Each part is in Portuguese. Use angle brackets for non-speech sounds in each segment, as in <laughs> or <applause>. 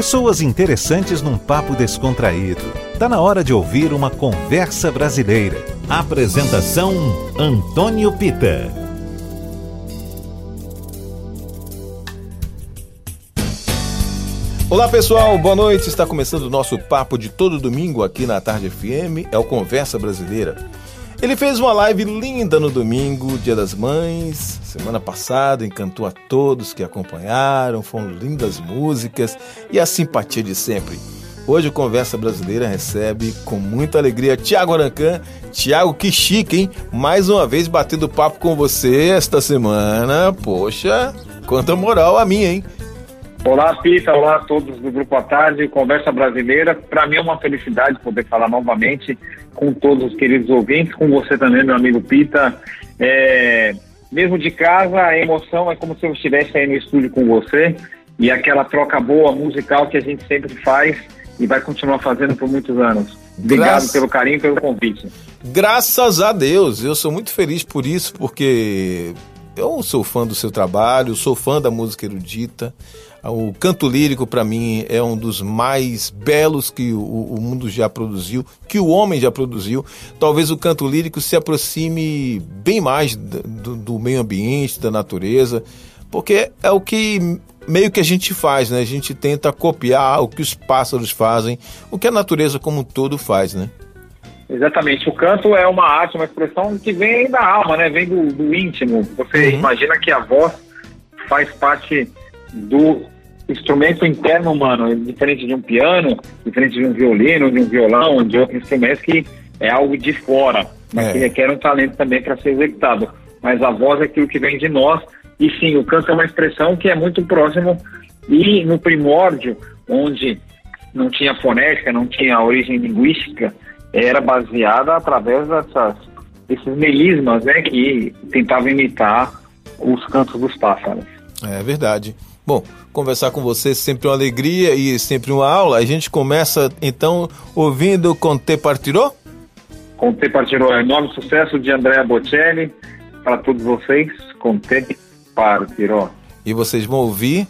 Pessoas interessantes num papo descontraído. Tá na hora de ouvir uma conversa brasileira. Apresentação Antônio Pita. Olá pessoal, boa noite. Está começando o nosso papo de todo domingo aqui na Tarde FM, é o Conversa Brasileira. Ele fez uma live linda no domingo, Dia das Mães, semana passada, encantou a todos que acompanharam, foram lindas músicas e a simpatia de sempre. Hoje o Conversa Brasileira recebe com muita alegria Tiago Arancan. Tiago, que chique, hein? Mais uma vez batendo papo com você esta semana. Poxa, quanta moral a minha, hein? Olá, Pita. Olá a todos do Grupo à Tarde, Conversa Brasileira. Para mim é uma felicidade poder falar novamente com todos os queridos ouvintes, com você também, meu amigo Pita. É, mesmo de casa, a emoção é como se eu estivesse aí no estúdio com você e aquela troca boa musical que a gente sempre faz e vai continuar fazendo por muitos anos. Obrigado pelo carinho e pelo convite. Graças a Deus, eu sou muito feliz por isso, porque eu sou fã do seu trabalho, sou fã da música erudita. O canto lírico, para mim, é um dos mais belos que o, o, mundo já produziu, que o homem já produziu. Talvez o canto lírico se aproxime bem mais do, do meio ambiente, da natureza, porque é o que meio que a gente faz, né? A gente tenta copiar o que os pássaros fazem, o que a natureza como um todo faz, né? Exatamente. O canto é uma arte, uma expressão que vem da alma, né? Vem do, do íntimo. Você uhum. imagina que a voz faz parte do instrumento interno humano, diferente de um piano, diferente de um violino, de um violão, de outros instrumentos que é algo de fora, mas é. que requer um talento também para ser executado. Mas a voz é aquilo que vem de nós, e sim, o canto é uma expressão que é muito próximo e no primórdio, onde não tinha fonética, não tinha origem linguística, era baseada através dessas, desses melismas né, que tentavam imitar os cantos dos pássaros. É verdade. Bom, conversar com você é sempre uma alegria e sempre uma aula. A gente começa então ouvindo Conte Partiró? Conte Partiró é enorme sucesso de Andrea Bocelli. Para todos vocês, Conte Partiró. E vocês vão ouvir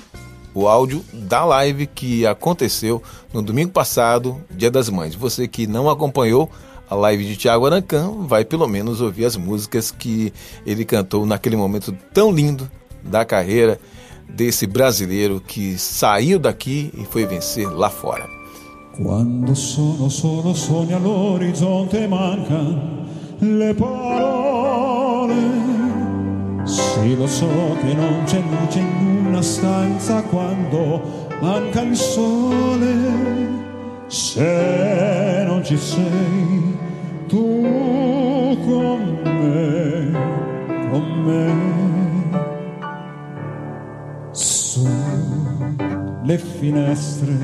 o áudio da live que aconteceu no domingo passado, Dia das Mães. Você que não acompanhou a live de Tiago Arancan, vai pelo menos ouvir as músicas que ele cantou naquele momento tão lindo da carreira desse brasileiro que saiu daqui e foi vencer lá fora. Quando sono solo sogni all'orizzonte mancan le parole. Sì lo so che non c'è luce in una stanza quando manca il sole. Se non ci sei tu con me, con me le finestre,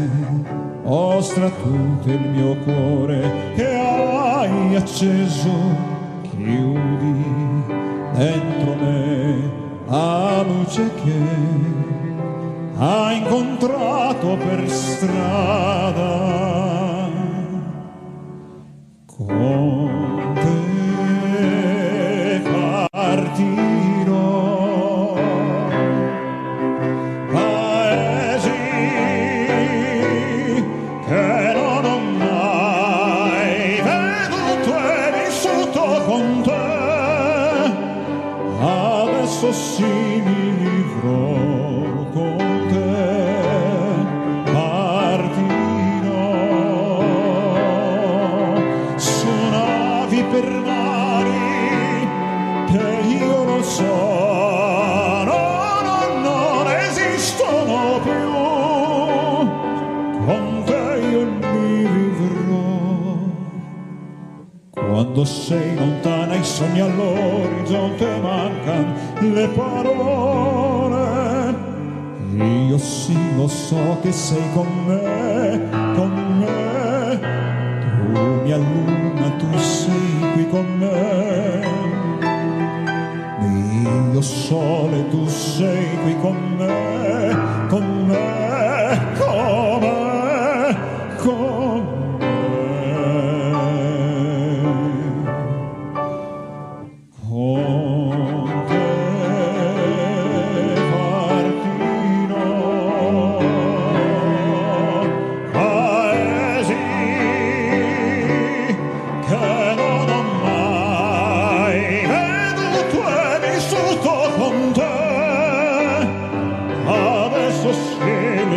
ostra tutto il mio cuore che hai acceso, chiudi dentro me la luce che hai incontrato per strada. Con Quando sei lontana i sogni all'orizzonte mancan le parole. Io sì lo so che sei con me, con me. Tu mi alluna, tu sei qui con me. Io sole, tu sei qui con me, con me,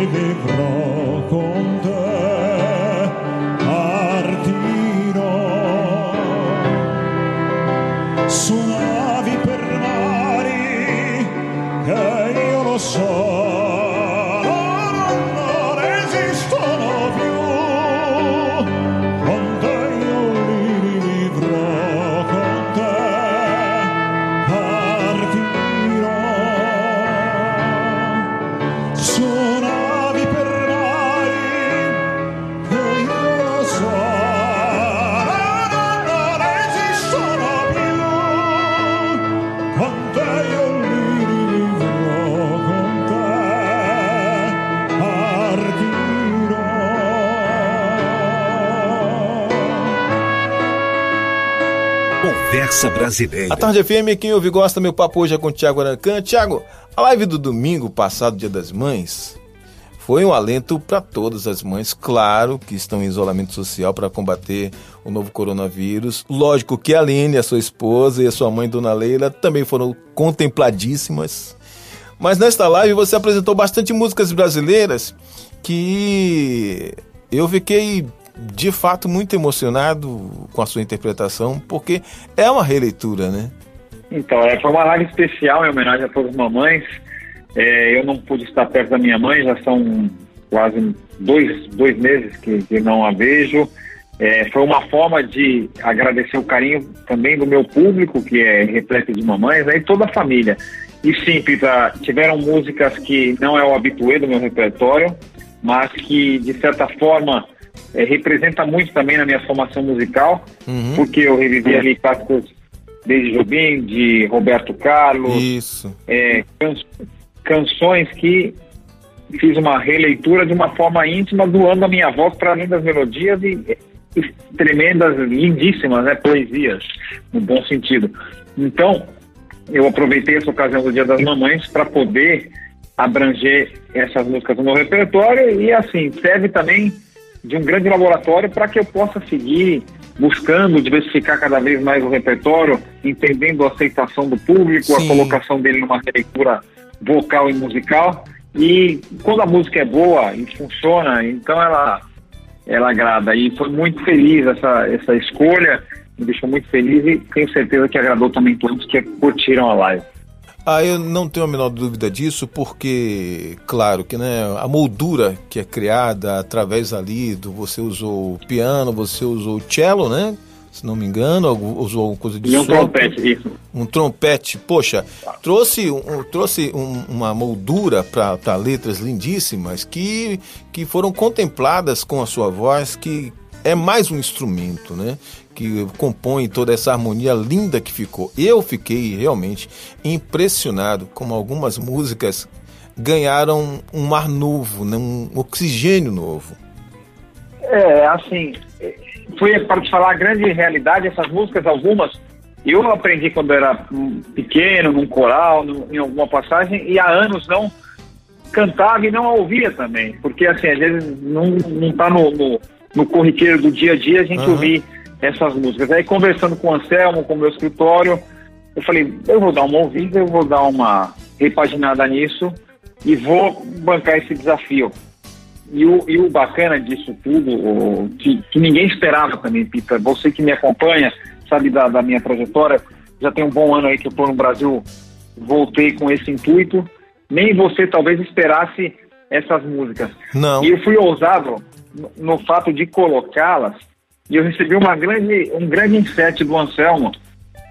me libró. Conversa Brasileira. A Tarde FM, quem ouve gosta, meu papo hoje é com o Tiago Arancan. Tiago, a live do domingo passado, Dia das Mães, foi um alento para todas as mães, claro, que estão em isolamento social para combater o novo coronavírus. Lógico que a Aline, a sua esposa, e a sua mãe, Dona Leila, também foram contempladíssimas. Mas nesta live você apresentou bastante músicas brasileiras que eu fiquei de fato muito emocionado com a sua interpretação, porque é uma releitura, né? Então, é, foi uma live especial em homenagem a todas as mamães. É, eu não pude estar perto da minha mãe, já são quase dois, dois meses que, que não a vejo. É, foi uma forma de agradecer o carinho também do meu público, que é repleto de mamães, né, e toda a família. E sim, Pita, tiveram músicas que não é o habituê do meu repertório, mas que, de certa forma, é, representa muito também na minha formação musical, uhum. porque eu revivi ali clássicos desde Jobim, de Roberto Carlos. Isso. É, can canções que fiz uma releitura de uma forma íntima, doando a minha voz para além das melodias e, e tremendas, lindíssimas, né, poesias, no bom sentido. Então, eu aproveitei essa ocasião do Dia das Mamães para poder abranger essas músicas no meu repertório e, assim, serve também de um grande laboratório para que eu possa seguir buscando diversificar cada vez mais o repertório, entendendo a aceitação do público, Sim. a colocação dele numa leitura vocal e musical. E quando a música é boa e funciona, então ela ela agrada. E foi muito feliz essa, essa escolha, me deixou muito feliz e tenho certeza que agradou também todos que curtiram a live. Ah, eu não tenho a menor dúvida disso, porque, claro, que né, a moldura que é criada através ali do você usou o piano, você usou o cello, né? Se não me engano, usou alguma coisa de E um trompete, isso. Um trompete, poxa, trouxe, um, trouxe um, uma moldura para letras lindíssimas que, que foram contempladas com a sua voz, que é mais um instrumento, né? Que compõe toda essa harmonia linda que ficou. Eu fiquei realmente impressionado como algumas músicas ganharam um mar novo, né? um oxigênio novo. É, assim, foi para te falar a grande realidade, essas músicas, algumas, eu aprendi quando era pequeno, num coral, em alguma passagem, e há anos não cantava e não a ouvia também, porque assim, às vezes não, não tá no, no, no corriqueiro do dia a dia a gente uhum. ouvir essas músicas. Aí conversando com o Anselmo, com o meu escritório, eu falei, eu vou dar uma ouvida, eu vou dar uma repaginada nisso e vou bancar esse desafio. E o, e o bacana disso tudo, o, que, que, ninguém esperava também, Pita, você que me acompanha, sabe da, da minha trajetória, já tem um bom ano aí que eu estou no Brasil, voltei com esse intuito, nem você talvez esperasse essas músicas. Não. E eu fui ousado no, no fato de colocá-las e eu recebi uma grande, um grande insight do Anselmo.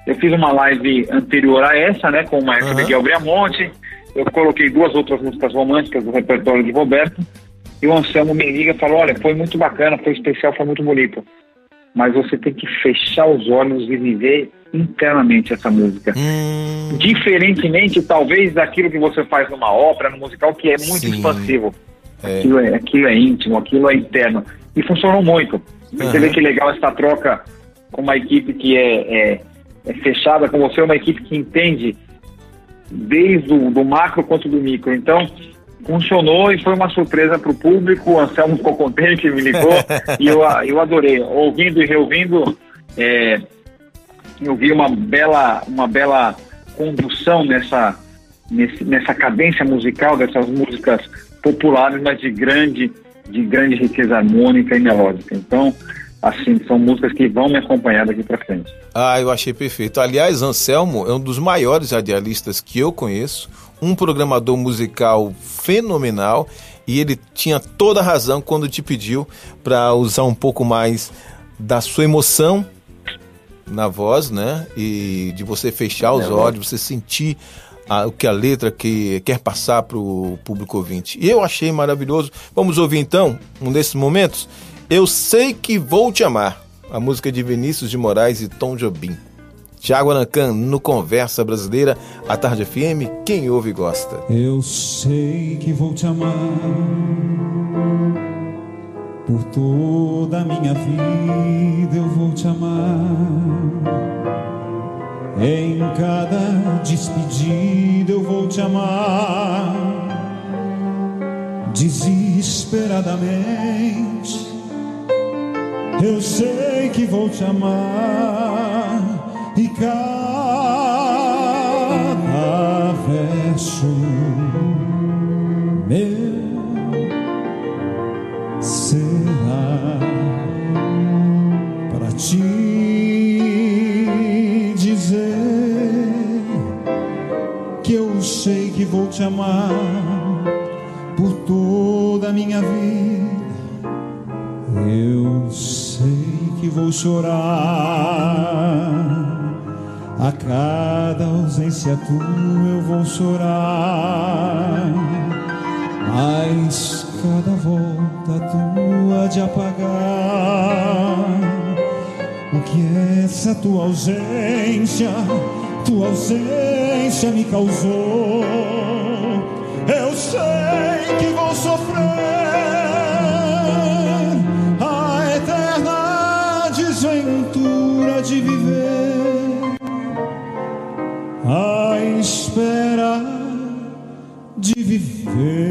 Eu fiz uma live anterior a essa, né, com o maestro uhum. Miguel Briamonte. Eu coloquei duas outras músicas românticas do repertório de Roberto. E o Anselmo me liga e falou: Olha, foi muito bacana, foi especial, foi muito bonito. Mas você tem que fechar os olhos e viver internamente essa música. Hum. Diferentemente, talvez, daquilo que você faz numa ópera, no musical, que é muito Sim. expansivo. É. Aquilo, é, aquilo é íntimo, aquilo é interno. E funcionou muito. Uhum. Você vê que legal essa troca com uma equipe que é, é, é, fechada com você, uma equipe que entende desde o do macro quanto do micro. Então, funcionou e foi uma surpresa para o público. O Anselmo ficou contente, me ligou <laughs> e eu, eu adorei. Ouvindo e reouvindo, é, eu vi uma bela, uma bela condução nessa, nesse, nessa cadência musical dessas músicas populares, mas de grande de grande riqueza harmônica e melódica. Então, assim, são músicas que vão me acompanhar daqui para frente. Ah, eu achei perfeito. Aliás, Anselmo é um dos maiores radialistas que eu conheço, um programador musical fenomenal e ele tinha toda a razão quando te pediu para usar um pouco mais da sua emoção na voz, né? E de você fechar os olhos, você sentir a, o que a letra que quer passar para o público ouvinte. E eu achei maravilhoso. Vamos ouvir então, um desses momentos. Eu sei que vou te amar. A música de Vinícius de Moraes e Tom Jobim. Tiago Arancan no Conversa Brasileira, a Tarde FM, quem ouve gosta. Eu sei que vou te amar por toda a minha vida, eu vou te amar Em cada despedida eu vou te amar desesperadamente. Eu sei que vou te amar e cada verso te amar por toda a minha vida. Eu sei que vou chorar. A cada ausência tua eu vou chorar, mas cada volta tua de apagar. O que é essa tua ausência, tua ausência me causou. Eu sei que vou sofrer a eterna desventura de viver, a espera de viver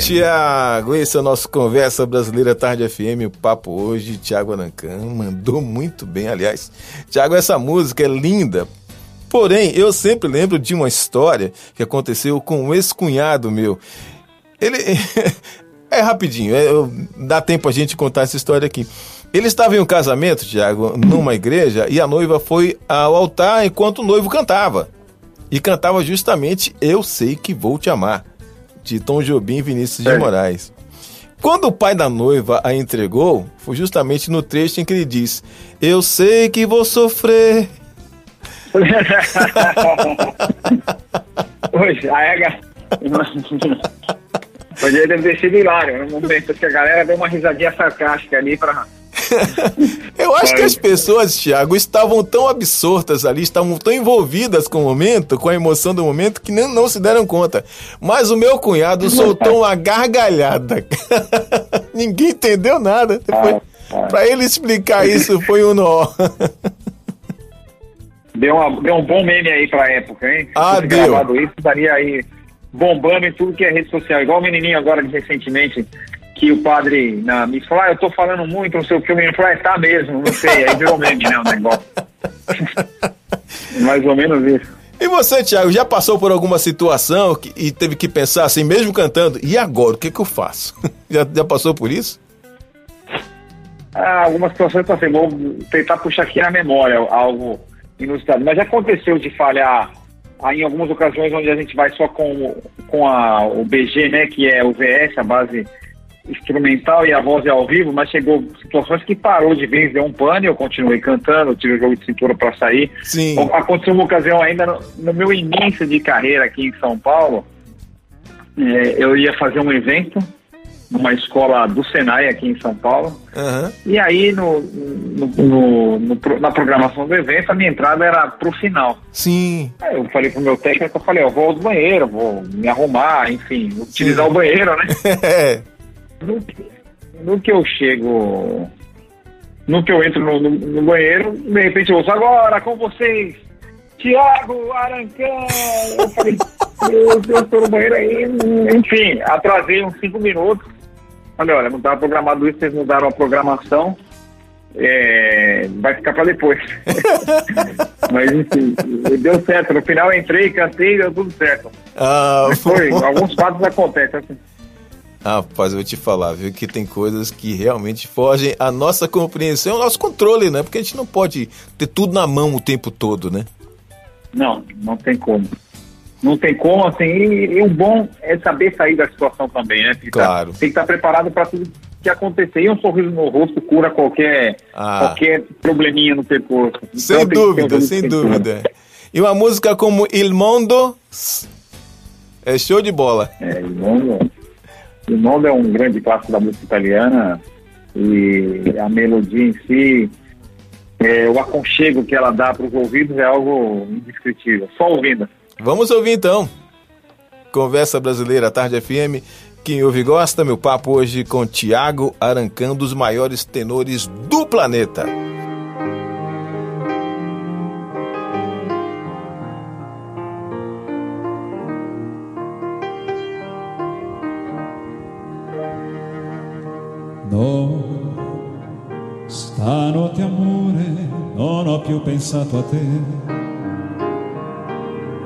Tiago, esse é o nosso Conversa Brasileira Tarde FM. O papo hoje, Tiago Arancan, mandou muito bem, aliás. Tiago, essa música é linda. Porém, eu sempre lembro de uma história que aconteceu com um ex-cunhado meu. Ele. <laughs> é rapidinho, é, dá tempo a gente contar essa história aqui. Ele estava em um casamento, Tiago, numa igreja, e a noiva foi ao altar enquanto o noivo cantava. E cantava justamente Eu Sei Que Vou Te Amar, de Tom Jobim e Vinícius de Sei. Moraes. Quando o pai da noiva a entregou, foi justamente no trecho em que ele diz: Eu sei que vou sofrer. <laughs> Hoje, a. Hoje <laughs> deve ter sido hilário, no momento que a galera deu uma risadinha sarcástica ali pra. <laughs> Eu acho que as pessoas, Thiago, estavam tão absortas ali, estavam tão envolvidas com o momento, com a emoção do momento, que nem, não se deram conta. Mas o meu cunhado soltou uma gargalhada. <laughs> Ninguém entendeu nada. Foi, pra ele explicar isso foi um nó. <laughs> Deu, uma- deu um bom meme aí pra época, hein? Se Ah, deu. gravado isso, estaria aí bombando em tudo que é rede social. Igual o menininho agora de recentemente, que o padre na missa falou, ah, eu tô falando muito, não sei o que, o menino falou, é, tá mesmo, não sei. Aí virou meme, né, o negócio. <laughs> Mais ou menos isso. E você, Thiago, já passou por alguma situação que- e teve que pensar assim, mesmo cantando, e agora, o que, que eu faço? <laughs> já, já passou por isso? Ah, algumas situações eu passei, vou tentar puxar aqui na memória algo inusitado. Mas já aconteceu de falhar ah, em algumas ocasiões onde a gente vai só com, com a, o BG, né, que é o VS, a base instrumental e a voz é ao vivo, mas chegou situações que parou de vez, deu um pane, eu continuei cantando, tive o jogo de cintura para sair. Sim. Aconteceu uma ocasião ainda no, no meu início de carreira aqui em São Paulo, é, eu ia fazer um evento numa escola do Senai aqui em São Paulo. Aham. E aí, no, no- no- na programação do evento, a minha entrada era pro final. Sim. Aí eu falei pro meu técnico, eu falei, eu vou ao banheiro, vou me arrumar, enfim, utilizar o banheiro, né? <laughs> No, que- no que eu chego, no que eu entro no, no- no banheiro, de repente eu ouço agora com vocês, Tiago Arancão. Eu falei, Deus, tô no banheiro aí. Enfim, atrasei uns cinco minutos. Falei, olha, não estava programado isso, vocês mudaram a programação. É, vai ficar para depois. <laughs> Mas enfim, deu certo. No final eu entrei, cantei, deu tudo certo. Ah, Mas foi, <laughs> alguns fatos acontecem assim. Rapaz, eu vou te falar, viu, que tem coisas que realmente fogem à nossa compreensão, ao nosso controle, né? Porque a gente não pode ter tudo na mão o tempo todo, né? Não, não tem como. Não tem como, assim, e, e o bom é saber sair da situação também, né? Tem Claro. tá- tem que estar preparado para tudo que acontecer. E um sorriso no rosto cura qualquer, Ah. qualquer probleminha no percurso. Então, Sem um dúvida, sem que dúvida. E uma música como Il Mondo é show de bola. É, Il Mondo, Il Mondo é um grande clássico da música italiana e a melodia em si, é, o aconchego que ela dá para os ouvidos é algo indescritível. Só ouvindo. Vamos ouvir então. Conversa Brasileira Tarde FM. Quem ouve gosta, meu papo hoje com Tiago Arancão, dos maiores tenores do planeta. Pensato a te.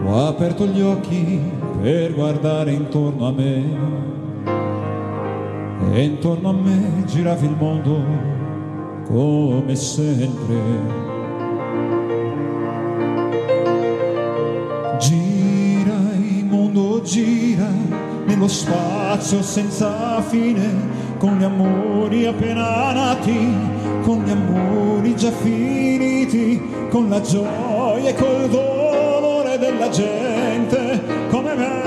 Ho aperto gli occhi per guardare intorno a me. E intorno a me girava il mondo come sempre. Gira il mondo, gira nello spazio senza fine, con gli amori appena nati, con gli amori già finiti, con la gioia e col dolore della gente come me.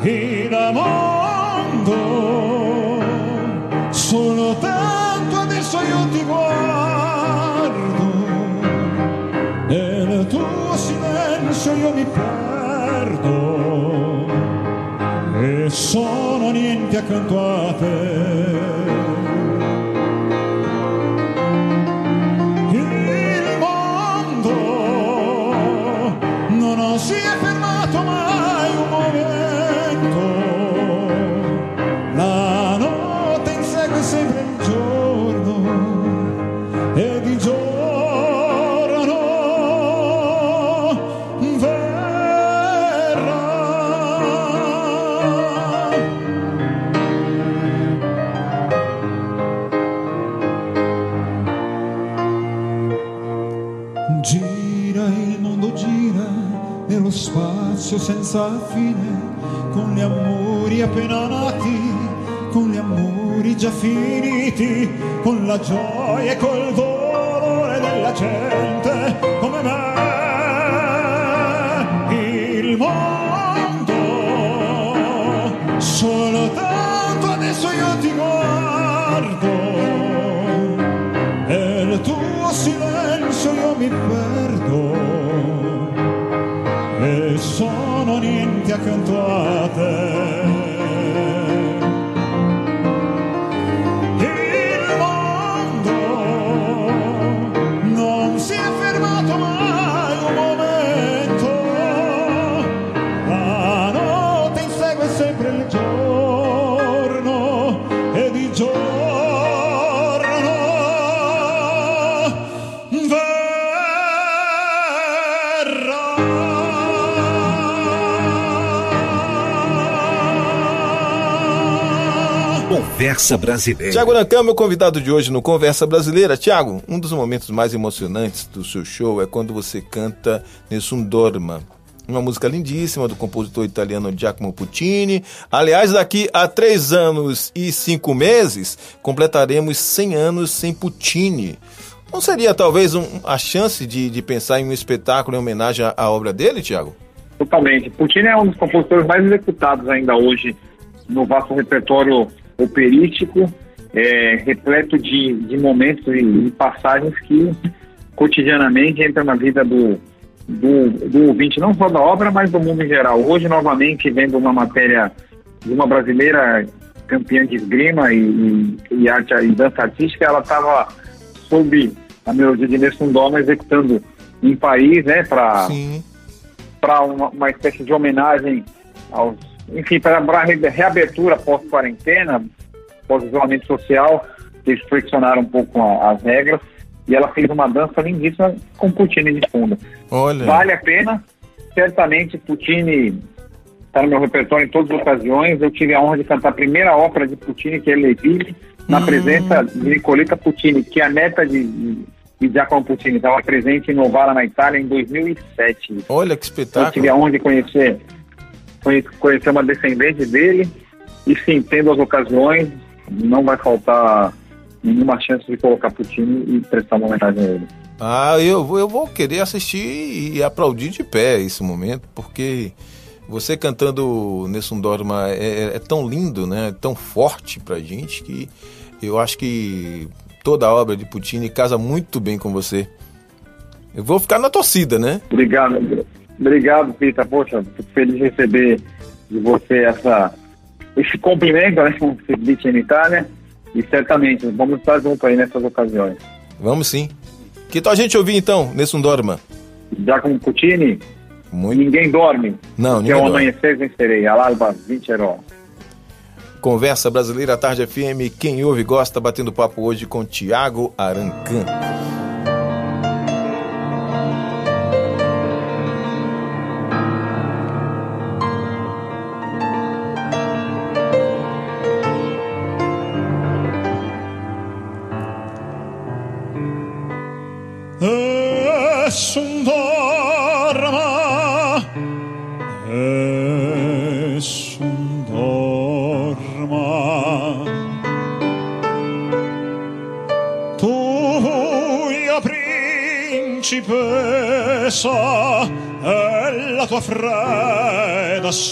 Il mondo, soltanto adesso io ti guardo. Nel tuo silenzio io mi perdo e sono niente accanto a te. Gira il mondo, gira nello spazio senza fine, con gli amori appena nati, con gli amori già finiti, con la gioia e col dolore della gente paper. Conversa Brasileira. Tiago Arancão, meu convidado de hoje no Conversa Brasileira. Tiago, um dos momentos mais emocionantes do seu show é quando você canta Nessun Dorma. Uma música lindíssima do compositor italiano Giacomo Puccini. Aliás, daqui a três anos e cinco meses, completaremos 100 anos sem Puccini. Não seria talvez um- a chance de, de pensar em um espetáculo em homenagem à, à obra dele, Tiago? Totalmente. Puccini é um dos compositores mais executados ainda hoje no vasto repertório operístico, é, repleto de, de momentos e, passagens que cotidianamente entram na vida do, do, do ouvinte, não só da obra, mas do mundo em geral. Hoje, novamente, vendo uma matéria de uma brasileira campeã de esgrima e, e, e arte e dança artística, ela estava sob a melodia de Nelson Doma executando em Paris, né, para para uma, uma espécie de homenagem aos, enfim, para a reabertura pós-quarentena, pós-isolamento social, eles flexionaram um pouco as regras e ela fez uma dança lindíssima com Puccini de fundo. Olha. Vale a pena, certamente Puccini está no meu repertório em todas as ocasiões. Eu tive a honra de cantar a primeira ópera de Puccini, que é Leville, na hum. presença de Nicoletta Puccini, que é a neta de, de Giacomo Puccini. Estava presente em Novara, na Itália, em 2007. Olha que espetáculo. Eu tive a honra de conhecer, conhecer uma descendente dele. E sim, tendo as ocasiões, não vai faltar nenhuma chance de colocar Puccini e prestar uma homenagem a ele. Ah, eu, eu vou querer assistir e aplaudir de pé esse momento, porque você cantando Nessun Dorma é, é, é tão lindo, né? É tão forte pra gente que eu acho que toda a obra de Puccini casa muito bem com você. Eu vou ficar na torcida, né? Obrigado, obrigado, Pita. Poxa, fico feliz de receber de você essa, esse cumprimento, né? Como se diz em Itália. E certamente, vamos estar juntos aí nessas ocasiões. Vamos sim. Que tal a gente ouvir então, Nessun Dorma? Já com Puccini, muito... Ninguém dorme. Não, ninguém dorme. amanhecer vencerei. Alalba Vinceró. Conversa Brasileira Tarde FM. Quem ouve gosta, batendo papo hoje com Tiago Arancan.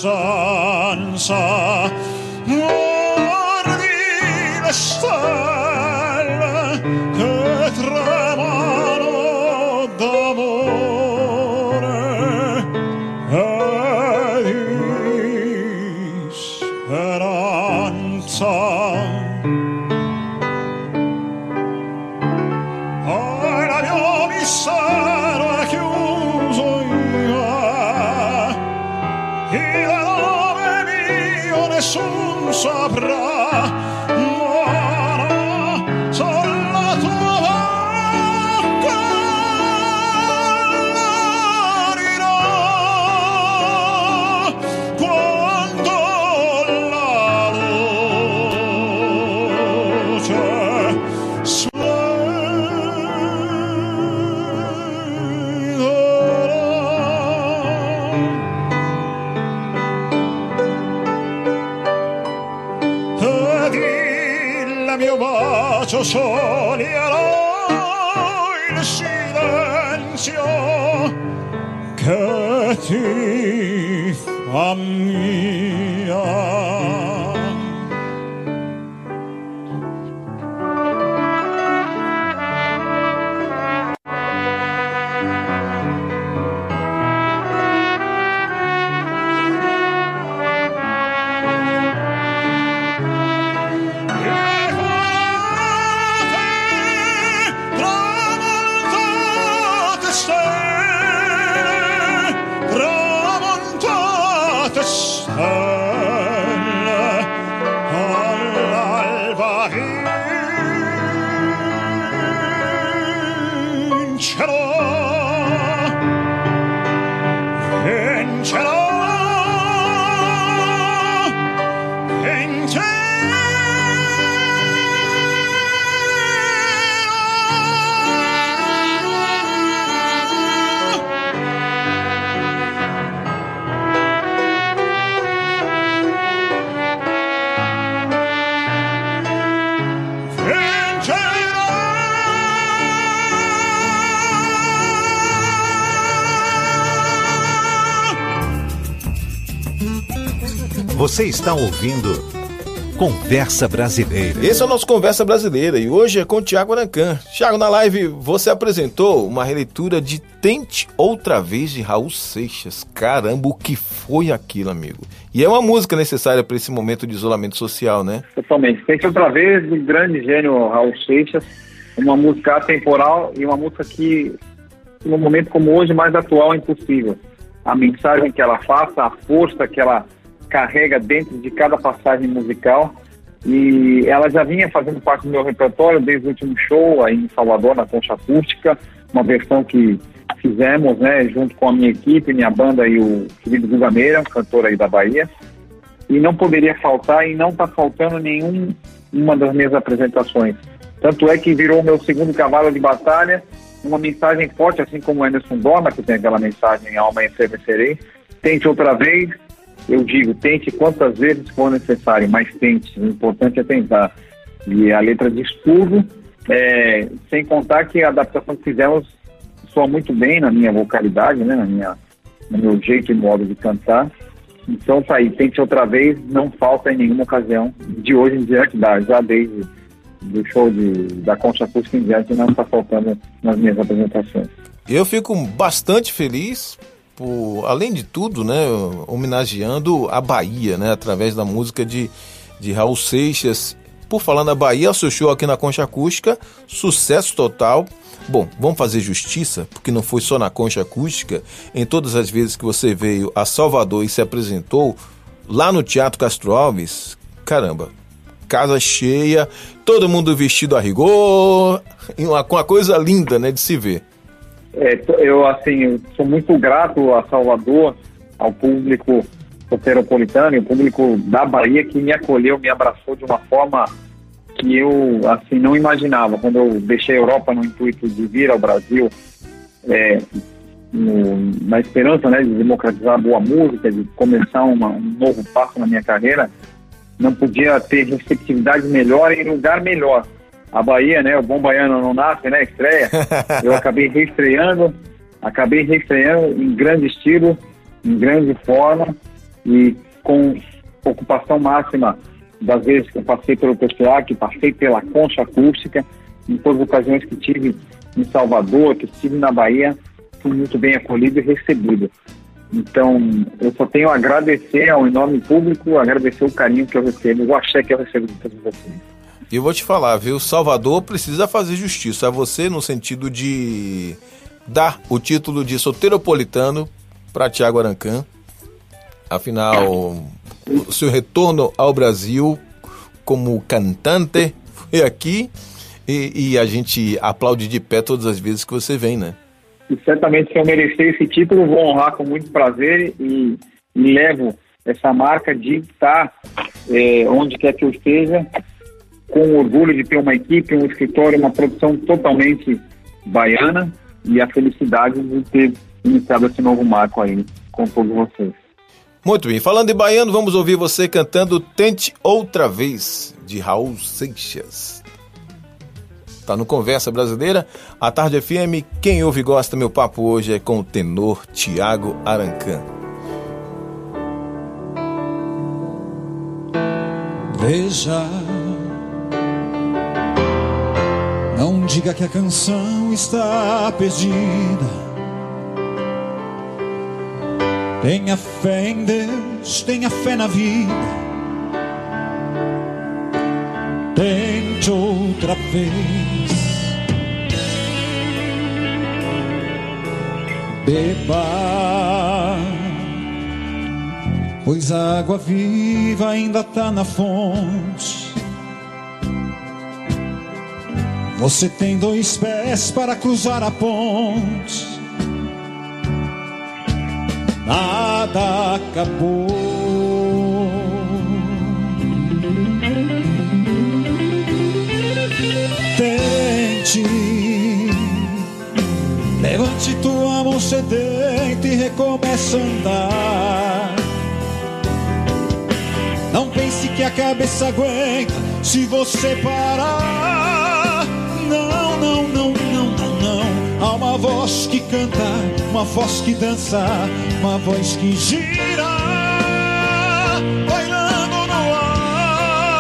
sun. que tu famillas. Você está ouvindo Conversa Brasileira. Esse é o nosso Conversa Brasileira e hoje é com o Tiago Arancan. Tiago, na live você apresentou uma releitura de Tente Outra Vez de Raul Seixas. Caramba, o que foi aquilo, amigo? E é uma música necessária para esse momento de isolamento social, né? Totalmente. Tente Outra Vez do grande gênio Raul Seixas. Uma música atemporal e uma música que, num momento como hoje, mais atual é impossível. A mensagem que ela faça, a força que ela carrega dentro de cada passagem musical. E ela já vinha fazendo parte do meu repertório desde o último show aí em Salvador, na Concha Acústica, uma versão que fizemos, né, junto com a minha equipe, minha banda e o querido Guga cantor aí da Bahia. E não poderia faltar, e não está faltando nenhum uma das minhas apresentações. Tanto é que virou meu segundo cavalo de batalha, uma mensagem forte, assim como o Anderson Dorma, que tem aquela mensagem Alma e Vencerei. Tente outra vez, eu digo, tente quantas vezes for necessário, mas tente. O importante é tentar. E a letra diz tudo, é, sem contar que a adaptação que fizemos soa muito bem na minha vocalidade, né, na minha, no meu jeito e modo de cantar. Então tá aí, tente outra vez, não falta em nenhuma ocasião. De hoje em diante, dá, já desde do show de, da Concha Acústica em diante, não está faltando nas minhas apresentações. Eu fico bastante feliz por, além de tudo, né, homenageando a Bahia, né, através da música de, de Raul Seixas. Por falar na Bahia, o seu show aqui na Concha Acústica, sucesso total. Bom, vamos fazer justiça, porque não foi só na Concha Acústica. Em todas as vezes que você veio a Salvador e se apresentou lá no Teatro Castro Alves, caramba, casa cheia, todo mundo vestido a rigor, uma, uma coisa linda, né, de se ver. É, eu, assim, eu sou muito grato a Salvador, ao público soteropolitano o público da Bahia que me acolheu, me abraçou de uma forma que eu, assim, não imaginava. Quando eu deixei a Europa no intuito de vir ao Brasil, é, no, na esperança né, de democratizar a boa música, de começar uma, um novo passo na minha carreira, não podia ter receptividade melhor em lugar melhor a Bahia, né? O bom baiano não nasce, né? Estreia. <laughs> Eu acabei reestreando, acabei reestreando em grande estilo, em grande forma e com ocupação máxima das vezes que eu passei pelo PCA, que passei pela concha acústica, em todas as ocasiões que tive em Salvador, que estive na Bahia, fui muito bem acolhido e recebido. Então, eu só tenho a agradecer ao enorme público, agradecer o carinho que eu recebo, o axé que eu recebo de todos vocês. Eu vou te falar, viu? Salvador precisa fazer justiça a você no sentido de dar o título de soteropolitano para Tiago Arancan. Afinal, o seu retorno ao Brasil como cantante foi aqui e, e, a gente aplaude de pé todas as vezes que você vem, né? E certamente, se eu merecer esse título, vou honrar com muito prazer e, e levo essa marca de estar é, onde quer que eu esteja com orgulho de ter uma equipe, um escritório, uma produção totalmente baiana e a felicidade de ter iniciado esse novo marco aí com todos vocês. Muito bem, falando em baiano, vamos ouvir você cantando Tente Outra Vez, de Raul Seixas. Tá no Conversa Brasileira, a Tarde FM, quem ouve e gosta, meu papo hoje é com o tenor Tiago Arancan. Veja diga que a canção está perdida. Tenha fé em Deus, tenha fé na vida. Tente outra vez. Beba, pois a água viva ainda está na fonte. Você tem dois pés para cruzar a ponte. Nada acabou. Tente, levante tua mão sedenta e recomeça a andar. Não pense que a cabeça aguenta se você parar Uma voz que canta, uma voz que dança, uma voz que gira, bailando no ar.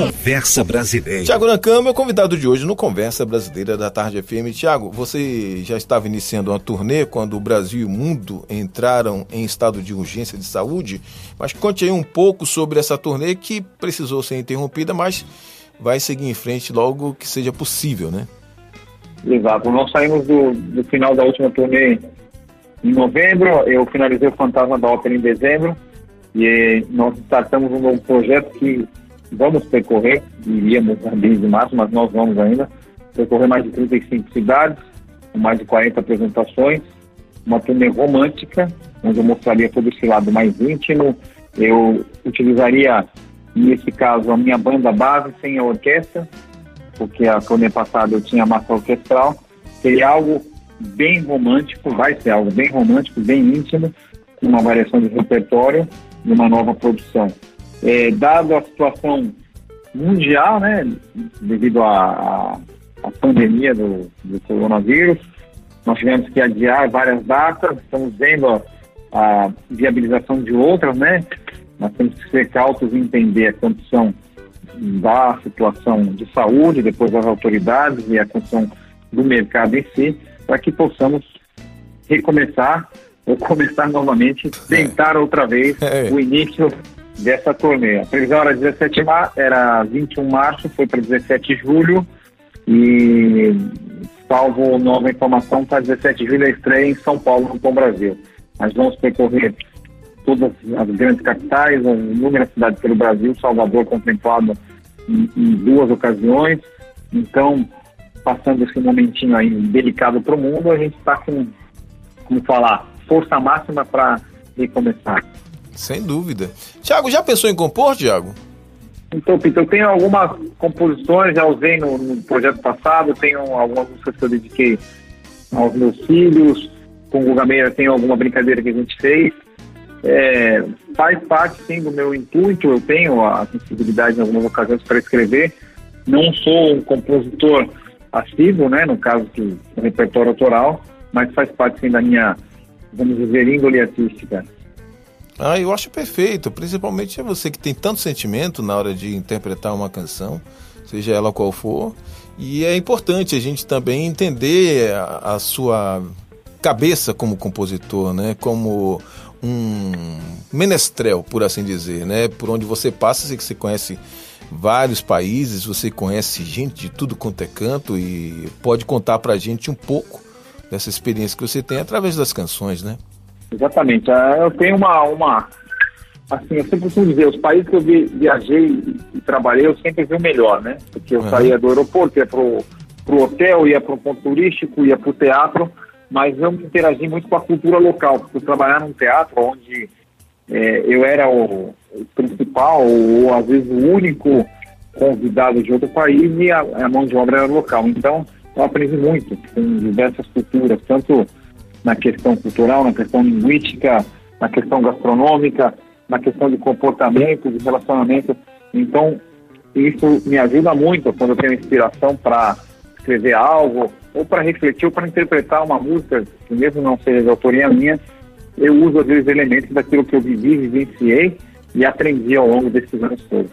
Conversa Brasileira. Tiago Nancã, meu convidado de hoje no Conversa Brasileira da Tarde FM. Tiago, você já estava iniciando uma turnê quando o Brasil e o mundo entraram em estado de urgência de saúde, mas conte aí um pouco sobre essa turnê que precisou ser interrompida, mas vai seguir em frente logo que seja possível, né? Exato. Nós saímos do, do final da última turnê em novembro, eu finalizei o Fantasma da Ópera em dezembro e nós startamos um novo projeto que vamos percorrer, iríamos desde março, mas nós vamos ainda percorrer mais de 35 cidades, com mais de 40 apresentações, uma turnê romântica, onde eu mostraria todo esse lado mais íntimo. Eu utilizaria, nesse caso, a minha banda base sem a orquestra, porque a turnê passada eu tinha massa orquestral. Seria algo bem romântico, vai ser algo bem romântico, bem íntimo, com uma variação de repertório e uma nova produção. É, dado a situação mundial, né, devido à, pandemia do, do, coronavírus, nós tivemos que adiar várias datas, estamos vendo a, a viabilização de outras, né, nós temos que ser cautos e entender a condição da situação de saúde, depois das autoridades e a condição do mercado em si, para que possamos recomeçar ou começar novamente, tentar outra vez é. o início dessa turnê. A previsão era 17 mar, era 21 de março, foi para 17 de julho e salvo nova informação para 17 de julho a estreia em São Paulo, no Pão Brasil. Nós vamos percorrer todas as grandes capitais, inúmeras cidades pelo Brasil, Salvador contemplado em, em duas ocasiões. Então, passando esse momentinho aí delicado para o mundo, a gente está com, como falar, força máxima para recomeçar. Sem dúvida. Tiago, já pensou em compor, Tiago? Então, Peter, eu tenho algumas composições, já usei no, no, projeto passado, tenho algumas músicas que eu dediquei aos meus filhos, com o Guga Meira tenho alguma brincadeira que a gente fez. É, faz parte, sim, do meu intuito, eu tenho a sensibilidade em algumas ocasiões para escrever. Não sou um compositor assíduo, né, no caso do repertório autoral, mas faz parte, sim, da minha, vamos dizer, índole artística. Ah, eu acho perfeito, principalmente é você que tem tanto sentimento na hora de interpretar uma canção, seja ela qual for. E é importante a gente também entender a, a sua cabeça como compositor, né? Como um menestrel, por assim dizer, né? Por onde você passa, você que você conhece vários países, você conhece gente de tudo quanto é canto e pode contar pra gente um pouco dessa experiência que você tem através das canções, né? Exatamente. Ah, eu tenho uma, uma. Assim, eu sempre costumo dizer, os países que eu viajei e trabalhei, eu sempre vi o melhor, né? Porque eu uhum. saía do aeroporto, ia pro, pro hotel, ia pro ponto turístico, ia pro teatro, mas eu me interagi muito com a cultura local, porque eu trabalhar num teatro onde é, eu era o, principal, ou, ou às vezes o único convidado de outro país e a, a mão de obra era local. Então, eu aprendi muito com diversas culturas, tanto na questão cultural, na questão linguística, na questão gastronômica, na questão de comportamento, de relacionamento. Então, isso me ajuda muito quando eu tenho inspiração para escrever algo, ou para refletir, ou para interpretar uma música, que mesmo não seja de autoria minha, eu uso às vezes elementos daquilo que eu vivi, vivenciei e aprendi ao longo desses anos todos.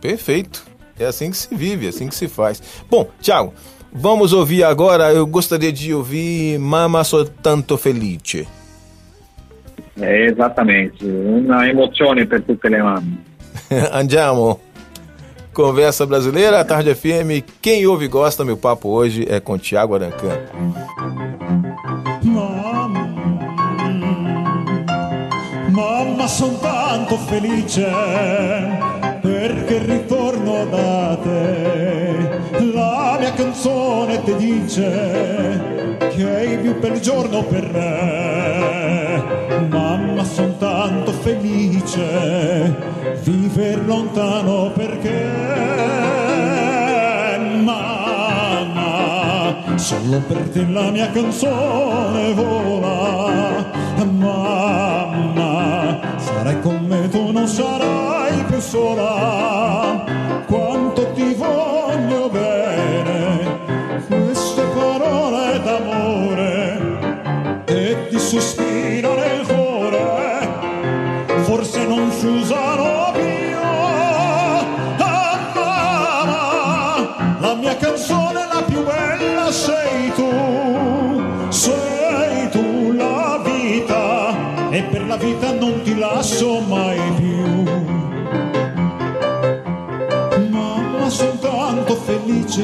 Perfeito. É assim que se vive, é assim que se faz. Bom, Thiago, Vamos ouvir agora, eu gostaria de ouvir Mama Sou Tanto Felice. É, exatamente, uma emoção per tutte le mamme. <laughs> Andiamo. Conversa Brasileira, Tarde FM. Quem ouve e gosta, meu papo hoje é com Tiago Arancan. Mamma, mamma, sono tanto felice perché ritorno da te. La mia canzone ti dice che è il più bel giorno per me. Mamma, son tanto felice viver lontano perché. Mamma, solo per te la mia canzone vola. Mamma, sarai con me, tu non sarai più sola quanto ti voglio bene queste parole d'amore e ti sospiro lascio mai più. Mamma, sono tanto felice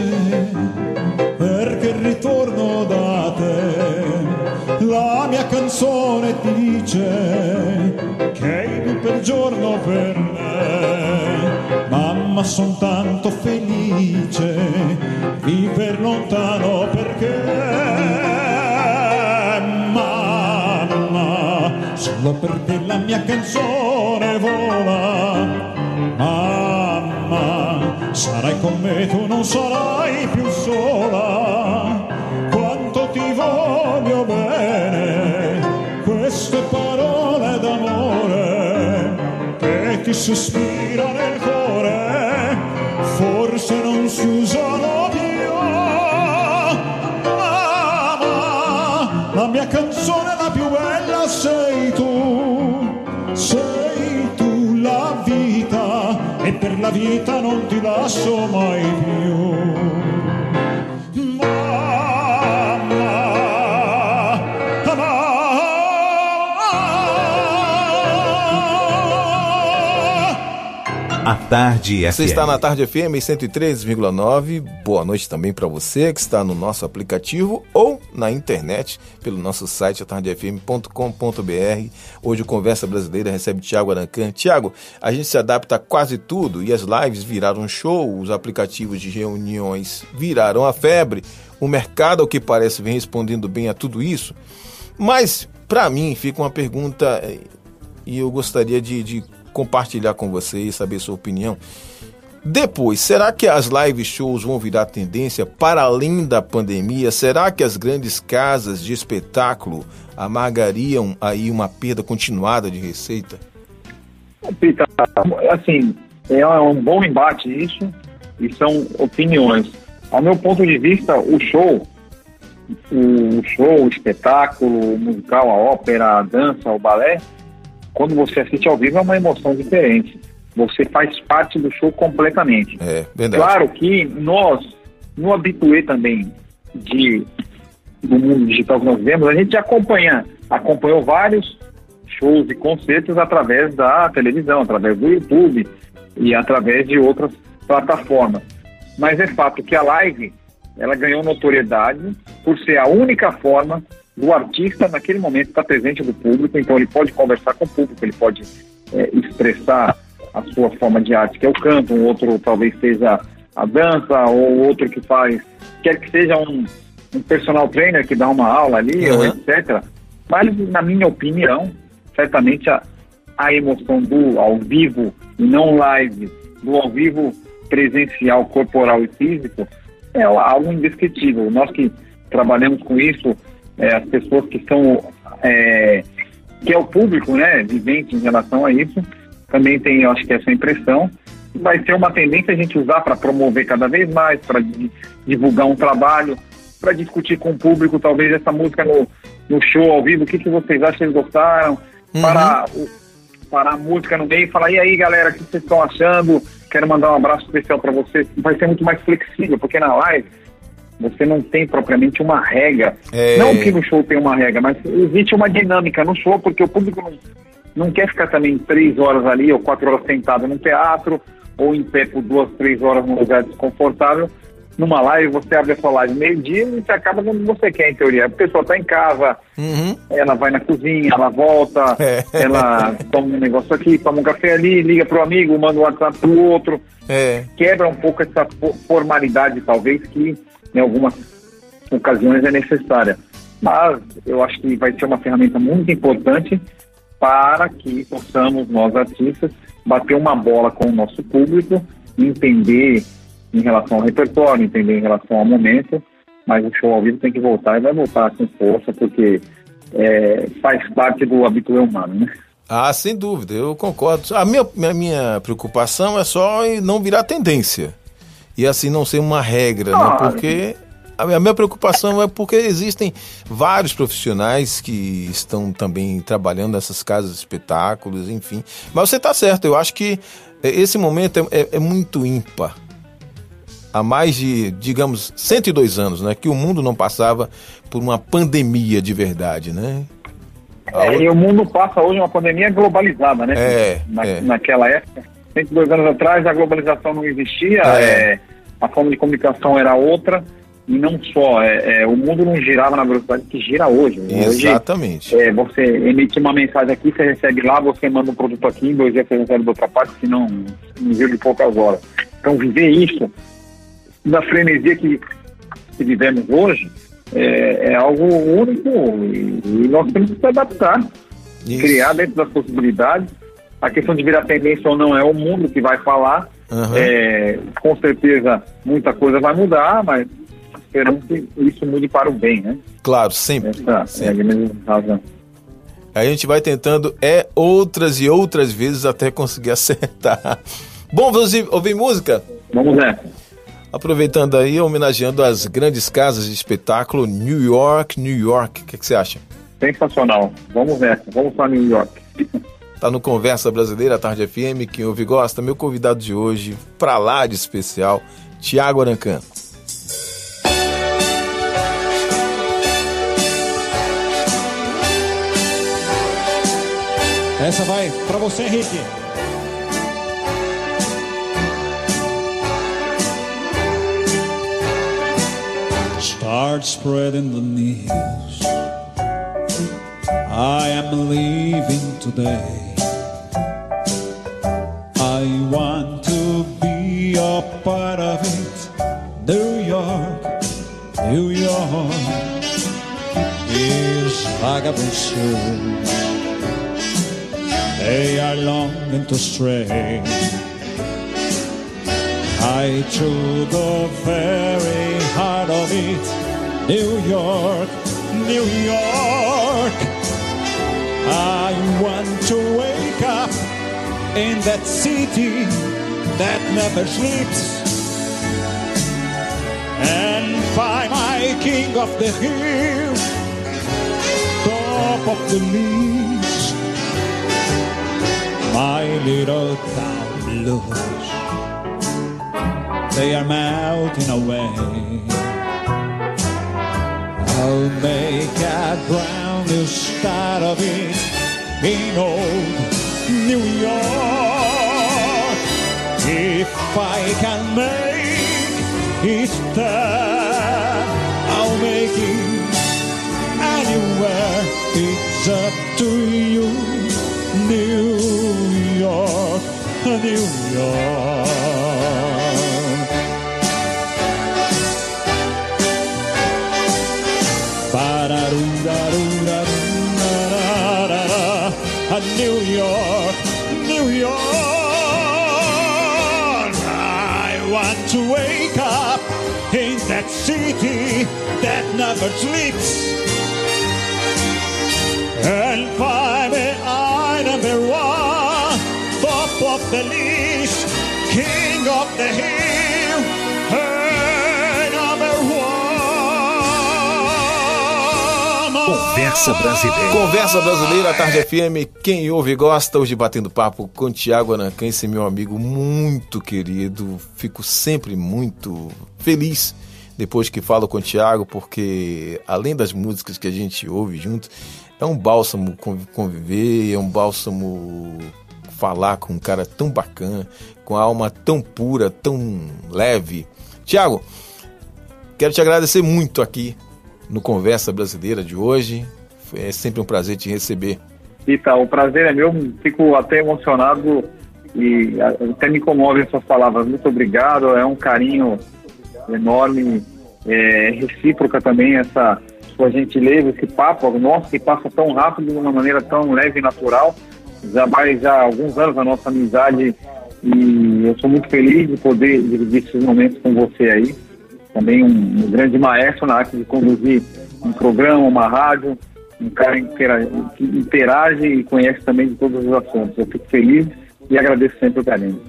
perché ritorno da te. La mia canzone ti dice che hai più per giorno per me. Mamma, sono tanto felice, viver lontano perché solo perché la mia canzone vola. Mamma, sarai con me, tu non sarai più sola. Quanto ti voglio bene, queste parole d'amore che ti sospira nel cuore, forse non si usano per la vita non ti lascio mai più. A Tarde FM. Você está na Tarde FM 103,9. Boa noite também para você que está no nosso aplicativo ou na internet pelo nosso site atardefm.com.br. Hoje o Conversa Brasileira recebe Tiago Arancan. Tiago, a gente se adapta a quase tudo e as lives viraram show, os aplicativos de reuniões viraram a febre. O mercado, ao que parece, vem respondendo bem a tudo isso. Mas, para mim, fica uma pergunta eh, e eu gostaria de, de compartilhar com você e saber sua opinião. Depois, será que as live shows vão virar tendência para além da pandemia? Será que as grandes casas de espetáculo amargariam aí uma perda continuada de receita? Pita, assim, é um bom embate isso e são opiniões. Ao meu ponto de vista, o show, o show, o espetáculo, o musical, a ópera, a dança, o balé, quando você assiste ao vivo é uma emoção diferente. Você faz parte do show completamente. É, verdade. Claro que nós, no habitué também de, do mundo digital que nós vemos, a gente acompanha, acompanhou vários shows e concertos através da televisão, através do YouTube e através de outras plataformas. Mas é fato que a live ela ganhou notoriedade por ser a única forma do artista naquele momento estar presente do público, então ele pode conversar com o público, ele pode é, expressar a sua forma de arte, que é o canto, um outro talvez seja a dança, ou outro que faz, quer que seja um, um personal trainer que dá uma aula ali, uhum. ou etc. Mas, na minha opinião, certamente a, a emoção do ao vivo e não live, do ao vivo presencial, corporal e físico, é algo indescritível. Nós que trabalhamos com isso, é, as pessoas que são é, que é o público, né, vivente em relação a isso, também tem, eu acho que essa impressão. Vai ser uma tendência a gente usar para promover cada vez mais, para divulgar um trabalho, para discutir com o público, talvez essa música no, no show ao vivo, o que, que vocês acham que eles gostaram, uhum. para, para a música no meio e falar, e aí galera, o que vocês estão achando? Quero mandar um abraço especial para vocês. Vai ser muito mais flexível, porque na live você não tem propriamente uma regra. É... Não que no show tem uma regra, mas existe uma dinâmica no show, porque o público não, não quer ficar também três horas ali ou quatro horas sentado no teatro, ou em pé por duas, três horas num lugar desconfortável. Numa live, você abre a sua live meio-dia e você acaba quando você quer, em teoria. A pessoa está em casa, uhum. ela vai na cozinha, ela volta, <laughs> é. ela toma um negócio aqui, toma um café ali, liga para o amigo, manda um WhatsApp para o outro. É. Quebra um pouco essa formalidade, talvez, que em algumas ocasiões é necessária. Mas eu acho que vai ser uma ferramenta muito importante para que possamos, nós artistas, bater uma bola com o nosso público, entender em relação ao repertório, entender em relação ao momento, mas o show ao vivo tem que voltar e vai voltar com força, porque é, faz parte do habitual humano, né? Ah, sem dúvida, eu concordo. A minha, a minha preocupação é só não virar tendência e assim não ser uma regra, né? Porque a minha preocupação é porque existem vários profissionais que estão também trabalhando nessas casas de espetáculos, enfim. Mas você está certo, eu acho que esse momento é, é, é, muito ímpar. Há mais de, digamos, 102 anos, né? Que o mundo não passava por uma pandemia de verdade, né? É, e o mundo passa hoje uma pandemia globalizada, né? É, Na, é. Naquela época, 102 anos atrás, a globalização não existia, É. é, a forma de comunicação era outra, e não só, é, é, o mundo não girava na velocidade que gira hoje. Hoje, Exatamente. é, você emite uma mensagem aqui, você recebe lá, você manda um produto aqui, em dois dias você recebe da outra parte, se não, um giro de poucas horas. Então, viver isso, da frenesia que, que vivemos hoje, é, é algo único e, e nós temos que se adaptar, Isso. criar dentro das possibilidades. A questão de virar tendência ou não é o mundo que vai falar. É, com certeza, muita coisa vai mudar, mas esperamos que isso mude para o bem, né? Claro, sempre. Essa é a sempre. grande razão. A gente vai tentando é outras e outras vezes até conseguir <laughs> acertar. Bom, vamos ouvir, música? Vamos nessa. Aproveitando aí, homenageando as grandes casas de espetáculo New York, New York. O que, que você acha? Sensacional. Vamos nessa. Vamos para New York. <laughs> Tá no Conversa Brasileira, Tarde FM, quem ouve e gosta. Meu convidado de hoje, pra lá de especial, Tiago Arancan. Essa vai pra você, Henrique. Start spreading the news. I am leaving today. I want to be a part of it. New York, New York is vagabond. They are longing to stray. I to the very heart of it, New York, New York. I want to wake up in that city that never sleeps and find my king of the hill, top of the leaves my little town blues. They are melting away. I'll make a brand new start of it in old New York. If I can make it there, I'll make it anywhere. It's up to you, New York, New York. A New York, New York. I want to wake up in that city that never sleeps and find top of the list, king of the hill, hey, number one. Conversa Brasileira. Conversa Brasileira, Tarde FM. Quem ouve e gosta, hoje batendo papo com Tiago Arancan, esse meu amigo muito querido. Fico sempre muito feliz depois que falo com o Tiago, porque além das músicas que a gente ouve junto, é um bálsamo conv- conviver, é um bálsamo falar com um cara tão bacana, com a alma tão pura, tão leve. Tiago, quero te agradecer muito aqui no Conversa Brasileira de hoje. É sempre um prazer te receber. Rita, o prazer é meu, fico até emocionado e até me comove essas palavras. Muito obrigado, é um carinho enorme, é, recíproca também essa sua gentileza, esse papo nosso que passa tão rápido de uma maneira tão leve e natural. Já vai já alguns anos a nossa amizade e eu sou muito feliz de poder dividir esses momentos com você aí. Também um, um grande maestro na arte de conduzir um programa, uma rádio, um cara que interage e conhece também de todos os assuntos. Eu fico feliz e agradeço sempre o carinho.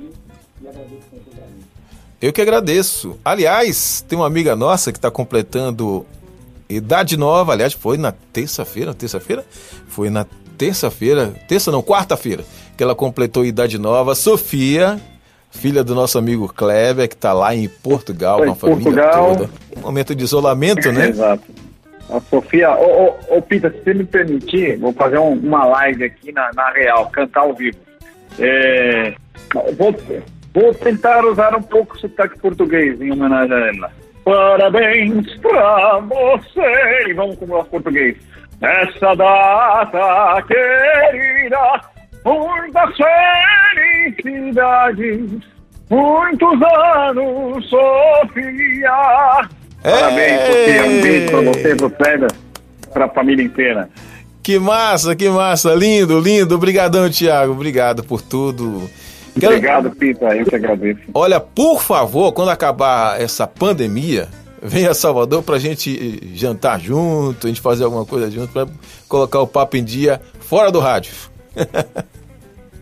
Eu que agradeço. Aliás, tem uma amiga nossa que está completando idade nova. Aliás, foi na terça-feira. Terça-feira? Foi na terça-feira. Terça não, quarta-feira. Que ela completou idade nova. Sofia, filha do nosso amigo Kleber, que está lá em Portugal Foi com a família Portugal. toda. Um momento de isolamento, né? Exato. A Sofia, ô, ô, ô Pita, se você me permitir, vou fazer um, uma live aqui na, na Real, cantar ao vivo. É, vou, vou tentar usar um pouco o sotaque português em homenagem a ela. Parabéns pra você! E vamos com o nosso português. Essa data querida, muitas felicidades, muitos anos, Sofia. Parabéns, Sofia. Um beijo pra você, pro César, pra família inteira. Que massa, que massa. Lindo, lindo. Obrigadão, Tiago. Obrigado por tudo. Quero... Obrigado, Pita. Eu que agradeço. Olha, por favor, quando acabar essa pandemia, venha a Salvador pra gente jantar junto, a gente fazer alguma coisa junto, pra colocar o papo em dia fora do rádio. <laughs>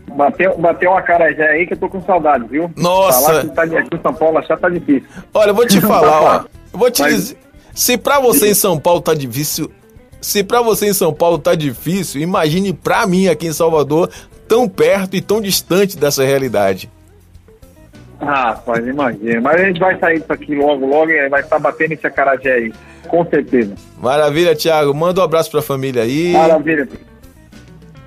Bateu, bateu uma carajé aí que eu tô com saudade, viu? Nossa! Falar que tá aqui em São Paulo achar tá difícil. Olha, eu vou te falar, ó. Eu vou te Mas... dizer. Se pra você em São Paulo tá difícil. Se pra você em São Paulo tá difícil, imagine pra mim aqui em Salvador, tão perto e tão distante dessa realidade. Ah, pode imaginar. Mas a gente vai sair disso aqui logo, logo e vai estar batendo esse acarajé aí. Com certeza. Maravilha, Thiago. Manda um abraço pra família aí. Maravilha.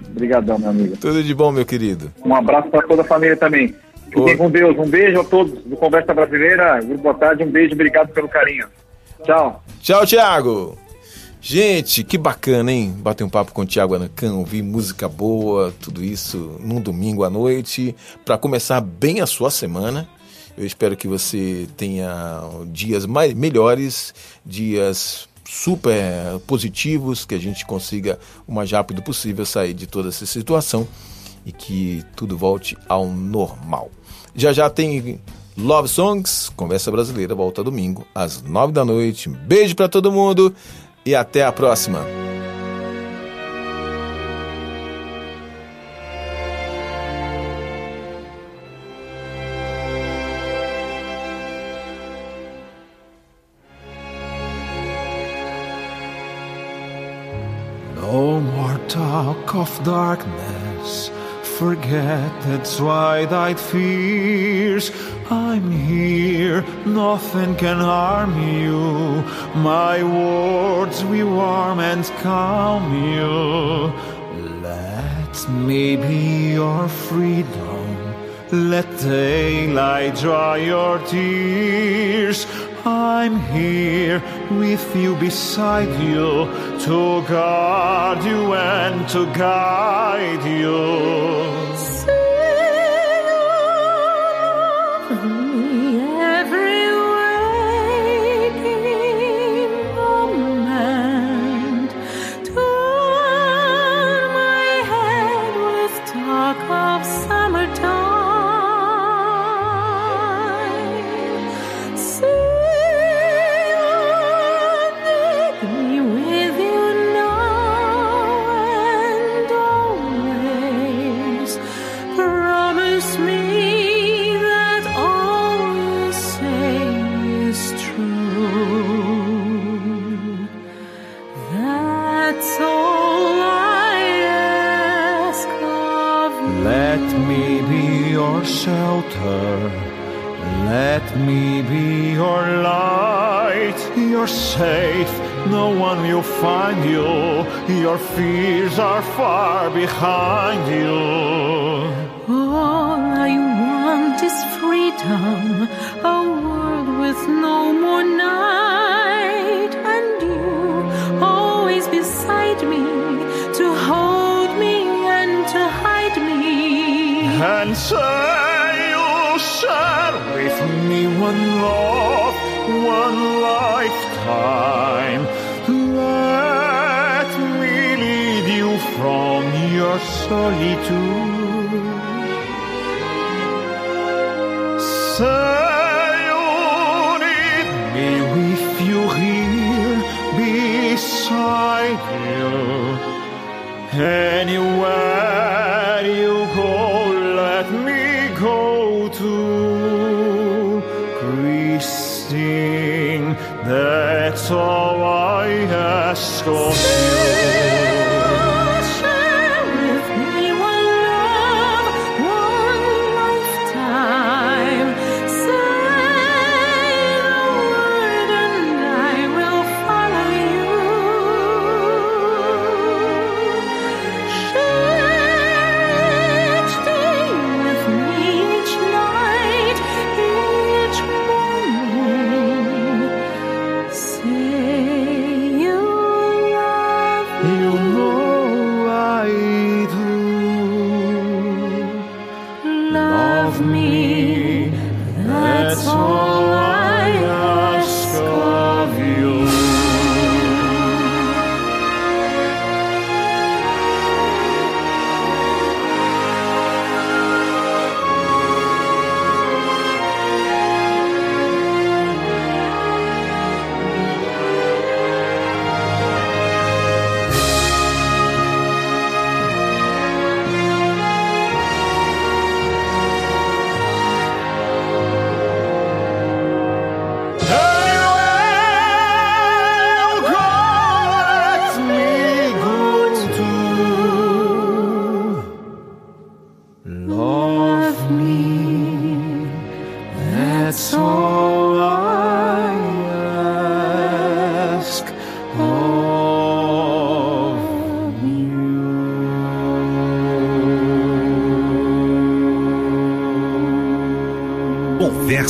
Obrigadão, meu amigo. Tudo de bom, meu querido. Um abraço para toda a família também. Fiquem com Deus. Um beijo a todos do Conversa Brasileira. Boa Tarde. Um beijo. Obrigado pelo carinho. Tchau. Tchau, Thiago. Gente, que bacana, hein? Bater um papo com o Thiago Anacan, ouvir música boa, tudo isso num domingo à noite, para começar bem a sua semana. Eu espero que você tenha dias mais, melhores, dias super positivos, que a gente consiga o mais rápido possível sair de toda essa situação e que tudo volte ao normal. Já já tem Love Songs, Conversa Brasileira, volta domingo às nove da noite. Beijo para todo mundo e até a próxima. No more talk of darkness. Forget the twilight fears. I'm here, nothing can harm you. My words will warm and calm you. Let me be your freedom. Let daylight dry your tears. I'm here with you beside you to guard you and to guide you.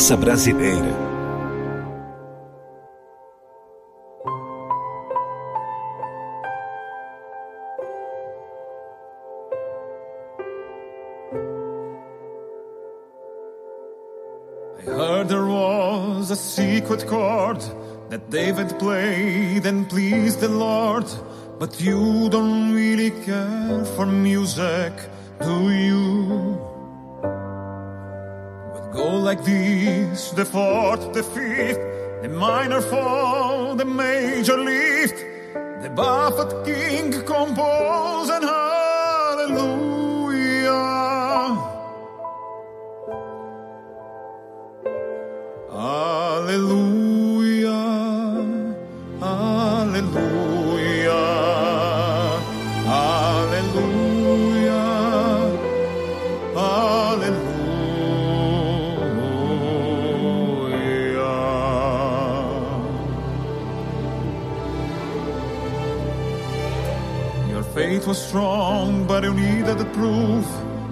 Brasileira. I heard there was a secret chord that David played and pleased the Lord. But you don't really care for music, do you? Go like this the fourth, the fifth, the minor fall, the major lift, the Buffett King compose and hallelujah. Hallelujah, was strong, but you needed the proof.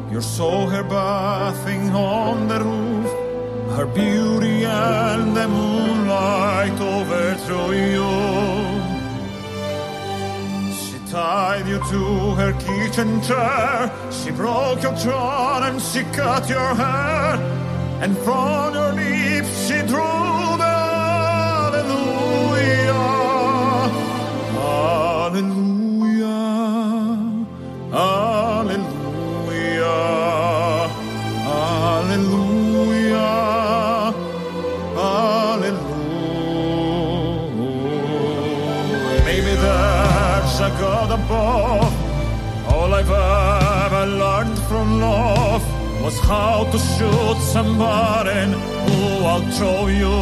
You saw her bathing on the roof. Her beauty and the moonlight overthrew you. She tied you to her kitchen chair. She broke your throne and she cut your hair. And from your lips she drew the above. All I've ever learned from love was how to shoot somebody who outthrow you.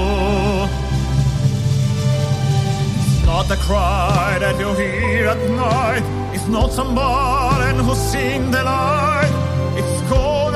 It's not a cry that you hear at night. It's not somebody who's in the light. It's cold